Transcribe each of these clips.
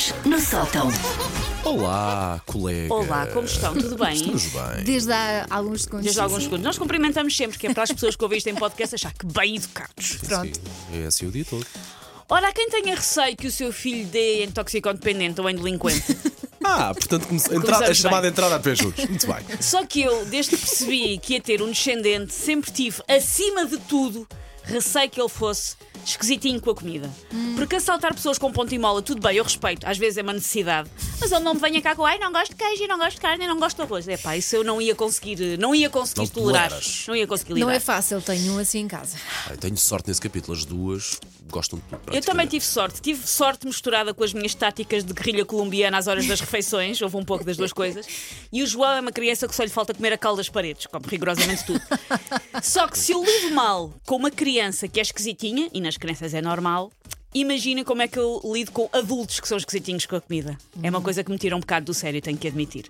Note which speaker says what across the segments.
Speaker 1: Macaquinhos no sótão.
Speaker 2: Olá, colega.
Speaker 3: Olá, como estão? Tudo bem?
Speaker 2: Estamos bem.
Speaker 4: Desde há alguns segundos.
Speaker 3: Desde
Speaker 4: sim,
Speaker 3: alguns segundos. Nós cumprimentamos sempre, que é para as pessoas que ouvem isto em podcast achar que bem educados.
Speaker 4: Pronto.
Speaker 2: Sim, é assim o dia todo.
Speaker 3: Ora, há quem tenha receio que o seu filho dê em toxicodependente ou em delinquente.
Speaker 2: Ah, portanto, come- entra- a
Speaker 3: Começamos
Speaker 2: chamada
Speaker 3: bem.
Speaker 2: entrada a pé juros. Muito bem.
Speaker 3: Só que eu, desde que percebi que ia ter um descendente, sempre tive, acima de tudo, receio que ele fosse esquisitinho com a comida. Porque assaltar pessoas com ponto e mola, tudo bem, eu respeito, às vezes é uma necessidade. Mas ele não me venha cá com, ai, não gosto de queijo, não gosto de carne, não gosto de arroz. É pá, isso eu não ia conseguir, não ia conseguir
Speaker 2: Não
Speaker 3: tolerar.
Speaker 2: toleras.
Speaker 3: Não ia conseguir lidar.
Speaker 4: Não é fácil, tenho um assim em casa.
Speaker 2: Ai, tenho sorte nesse capítulo. As duas gostam de tudo.
Speaker 3: Eu também tive sorte. Tive sorte misturada com as minhas táticas de guerrilha colombiana às horas das refeições. Houve um pouco das duas coisas. E o João é uma criança que só lhe falta comer a cal das paredes, come rigorosamente tudo. Só que se eu lido mal com uma criança que é esquisitinha, e nas crianças é normal, imaginem como é que eu lido com adultos que são esquisitinhos com a comida. É uma coisa que me tira um bocado do sério, tenho que admitir.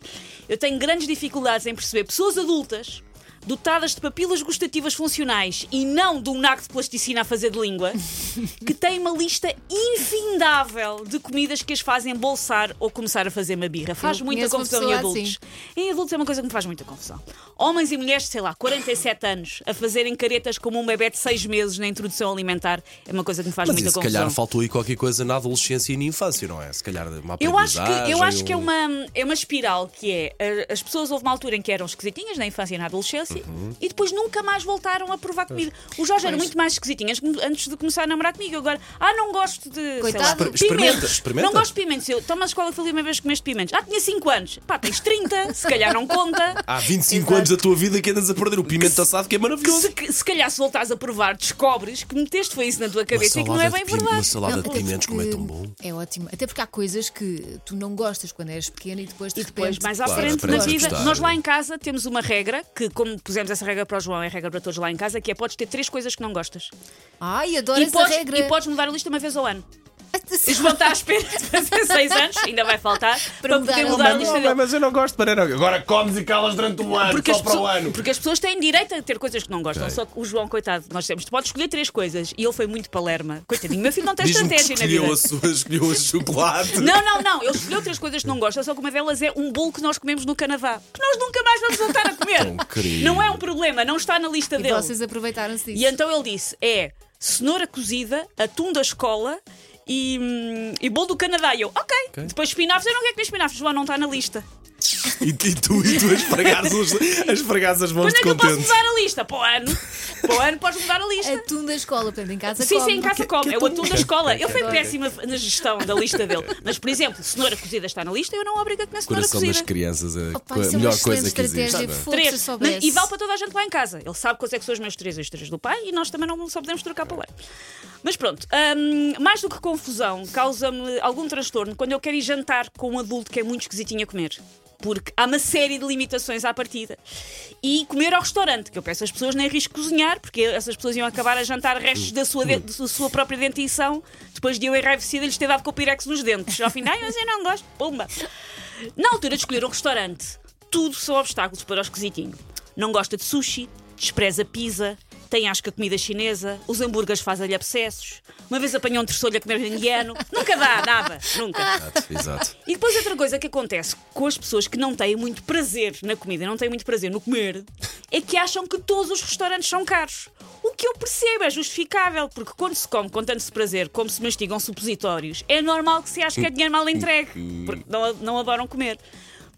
Speaker 3: Eu tenho grandes dificuldades em perceber pessoas adultas dotadas de papilas gustativas funcionais e não de um naco de plasticina a fazer de língua, que têm uma lista infindável de comidas que as fazem bolsar ou começar a fazer uma birra. Faz
Speaker 4: Eu
Speaker 3: muita confusão em adultos.
Speaker 4: assim.
Speaker 3: Em adultos é uma coisa que me faz muita confusão. Homens e mulheres, sei lá, 47 anos, a fazerem caretas como um bebê de 6 meses na introdução alimentar, é uma coisa que me faz
Speaker 2: Mas
Speaker 3: muita
Speaker 2: isso, se
Speaker 3: confusão.
Speaker 2: calhar faltou aí qualquer coisa na adolescência e na infância, não é? Se calhar uma
Speaker 3: Eu acho que, eu acho que é,
Speaker 2: um-
Speaker 3: uma, é uma espiral que é eh, as pessoas houve uma altura em que eram esquisitinhas na infância e na adolescência
Speaker 2: Uhum.
Speaker 3: e depois nunca mais voltaram a provar comida. O Jorge era muito mais esquisitinho antes- de começar a namorar comigo. Agora, ah, não gosto de sei lá,
Speaker 4: Coitado.
Speaker 2: Exper- experimenta, experimenta.
Speaker 3: Não gosto de pimentos. Eu, então, mas qual é que foi a última vez que comeste pimentos? Ah, tinha 5 anos. Pá, tens 30, se calhar não conta.
Speaker 2: Há 25
Speaker 4: Exato.
Speaker 2: anos da tua vida que andas a perder o pimento assado que é maravilhoso.
Speaker 3: Se, se calhar se voltares a provar, descobres que meteste foi isso na tua cabeça e que não é bem verdade.
Speaker 2: Uma salada
Speaker 4: Não,
Speaker 2: de
Speaker 4: até
Speaker 2: pimentos, como é tão bom.
Speaker 4: É ótimo. Até porque há coisas que tu não gostas quando eres pequeno e depois de
Speaker 3: E depois,
Speaker 4: repente.
Speaker 3: mais à
Speaker 2: Claro,
Speaker 3: frente na vida, nós lá em casa temos uma regra, que como pusemos essa regra para o João, é regra para todos lá em casa, que é podes ter três coisas que não gostas.
Speaker 4: Ai, adoro
Speaker 3: E
Speaker 4: essa
Speaker 3: podes,
Speaker 4: regra.
Speaker 3: e podes mudar a lista uma vez ao ano. O João está à espera de fazer seis anos, ainda vai faltar, para, poder mudar a
Speaker 4: lista.
Speaker 3: lista
Speaker 2: Não,
Speaker 3: dele.
Speaker 2: mas eu não gosto de banana. Agora comes e calas durante um ano,
Speaker 3: Porque
Speaker 2: só para o ano.
Speaker 3: porque as pessoas têm direito a ter coisas que não gostam.
Speaker 2: Ok.
Speaker 3: Só que o João, coitado, nós temos, tu podes escolher três coisas. E ele foi muito palerma. Coitadinho, meu filho não tem estratégia na vida.
Speaker 2: escolheu a, sua, escolheu a chocolate.
Speaker 3: Não, não, não. Ele escolheu três coisas que não gosta, só que uma delas é um bolo que nós comemos no Canadá. Que nós nunca mais vamos voltar a comer.
Speaker 2: Tão querido.
Speaker 3: Não é um problema, não está na lista
Speaker 4: E
Speaker 3: dele.
Speaker 4: vocês aproveitaram-se disso.
Speaker 3: E então ele disse: é cenoura cozida, atum da escola e, e bolo do Canadá. E eu, ok. Depois espinafres, eu não quero comer espinafres, João não está na lista.
Speaker 2: E, e tu, e tu a esfregares, os- a esfregares as mãos
Speaker 3: Quando é
Speaker 2: de
Speaker 3: que eu posso mudar a lista? Para o ano. Para o ano podes mudar a lista.
Speaker 4: Atum da escola, portanto, em casa
Speaker 3: Sim,
Speaker 4: come.
Speaker 3: sim, em casa
Speaker 2: Que-
Speaker 3: come.
Speaker 2: que
Speaker 3: É o
Speaker 2: atum?
Speaker 3: da escola. Ele foi péssimo na gestão da lista dele. Mas, por exemplo, cenoura cozida está na lista, eu não obrigo a comer cenoura
Speaker 2: Coração das
Speaker 3: cozida.
Speaker 2: crianças é
Speaker 4: Opa,
Speaker 2: a
Speaker 4: isso é uma
Speaker 2: melhor
Speaker 4: excelente
Speaker 2: coisa que existe.
Speaker 4: estratégia. Fogo, se
Speaker 3: Três.
Speaker 4: soubesse.
Speaker 3: E vale para toda a gente lá em casa. Ele sabe quais é que são os meus três e os três do pai e nós também não só podemos trocar para lá. Mas pronto, hum, mais do que confusão, causa-me algum transtorno quando eu quero ir jantar com um adulto que é muito esquisitinho a comer. Porque há uma série de limitações à partida. E comer ao restaurante, que eu peço às pessoas nem risco cozinhar, porque essas pessoas iam acabar a jantar restos da sua, de- da sua própria dentição, depois de eu enraivecida lhes ter dado com o pirex nos dentes. Ao fim, ai, mas eu não gosto, pumba. Na altura de escolher um restaurante, tudo são obstáculos para o esquisitinho. Não gosta de sushi, despreza pizza, tem asca comida chinesa, os hambúrgueres fazem-lhe abscessos, uma vez apanhou um terçolho a comer indiano. Nunca dá, nada, nunca.
Speaker 2: Exato, exato.
Speaker 3: E depois outra coisa que acontece com as pessoas que não têm muito prazer na comida, não têm muito prazer no comer, é que acham que todos os restaurantes são caros. O que eu percebo é justificável, porque quando se come com tanto prazer, como se mastigam supositórios, é normal que se ache que é dinheiro mal entregue, porque não, não adoram comer.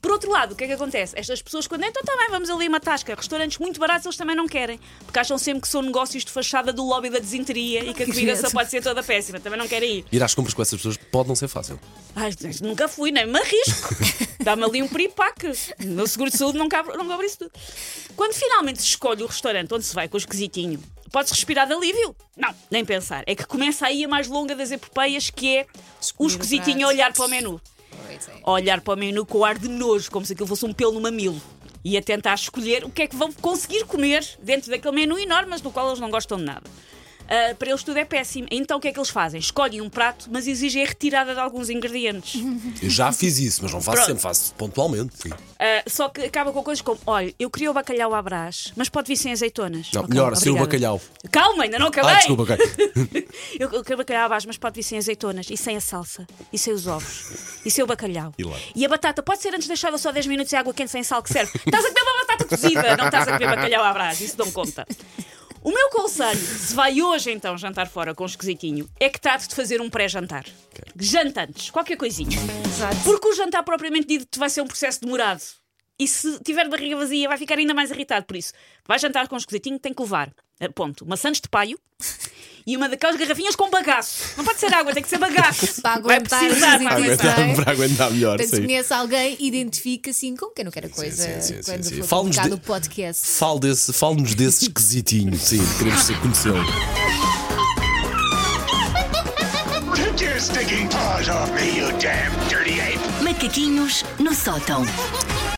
Speaker 3: Por outro lado, o que é que acontece? Estas pessoas, quando então também vamos ali a uma tasca, restaurantes muito baratos, eles também não querem, porque acham sempre que são negócios de fachada do lobby da desinteria e que a comida só pode ser toda péssima, também não querem ir.
Speaker 2: Ir às compras com essas pessoas pode não ser fácil.
Speaker 3: Ai, nunca fui, nem me arrisco. Dá-me ali um piripaque. O meu seguro de saúde não cobre, não cobre isso tudo. Quando finalmente se escolhe o restaurante onde se vai com o esquisitinho, podes respirar de alívio? Não, nem pensar. É que começa aí a mais longa das epopeias, que é o esquisitinho a olhar para o menu. A olhar para o menu com ar de nojo, como se aquilo fosse um pelo no mamilo. E a tentar escolher o que é que vão conseguir comer dentro daquele menu enorme, mas no qual eles não gostam de nada. Ah, para eles tudo é péssimo. Então o que é que eles fazem? Escolhem um prato, mas exigem a retirada de alguns ingredientes.
Speaker 2: Eu já fiz isso, mas não faço
Speaker 3: Pronto.
Speaker 2: sempre, faço pontualmente. Sim.
Speaker 3: Ah, só que acaba com coisas como: olha, eu queria o bacalhau à brás, mas pode vir sem azeitonas.
Speaker 2: Não,
Speaker 3: Ok,
Speaker 2: melhor, sem o
Speaker 3: obrigada.
Speaker 2: bacalhau.
Speaker 3: Calma, ainda não acabei.
Speaker 2: Ah, desculpa, ok.
Speaker 3: Eu, eu quero bacalhau à base, mas pode vir sem azeitonas e sem a salsa e sem os ovos e sem o bacalhau.
Speaker 2: E lá?
Speaker 3: a batata pode ser antes deixada só 10 minutos em água quente sem sal que serve. Estás a comer uma batata cozida, não estás a comer bacalhau à brás, isso dão conta. O meu conselho, se vai hoje então jantar fora com um esquisitinho, é que trate de fazer um pré-jantar. Janta antes, qualquer coisinha.
Speaker 4: Exato.
Speaker 3: Porque o jantar propriamente dito vai ser um processo demorado. E se tiver barriga vazia, vai ficar ainda mais irritado. Por isso, vai jantar com um esquisitinho, tem que levar, eh, ponto, maçãs de paio e uma daquelas garrafinhas com bagaço. Não pode ser água, tem que ser bagaço.
Speaker 4: Para
Speaker 3: vai
Speaker 4: aguentar
Speaker 3: vai precisar.
Speaker 4: sei.
Speaker 2: Aguentar, para aguentar melhor.
Speaker 4: Portanto, se
Speaker 2: sim.
Speaker 4: conhece alguém, identifica assim com quem não quer a coisa
Speaker 2: sim, sim, sim,
Speaker 4: quando
Speaker 2: sim.
Speaker 4: for
Speaker 2: Fala-nos
Speaker 4: publicado
Speaker 2: de-
Speaker 4: o podcast.
Speaker 2: Fale desse, fale-nos desse esquisitinho. Sim, queremos ser- conhecê-lo.
Speaker 1: Take your stinking paws off me, you damn dirty ape!
Speaker 5: Macaquinhos no sótão.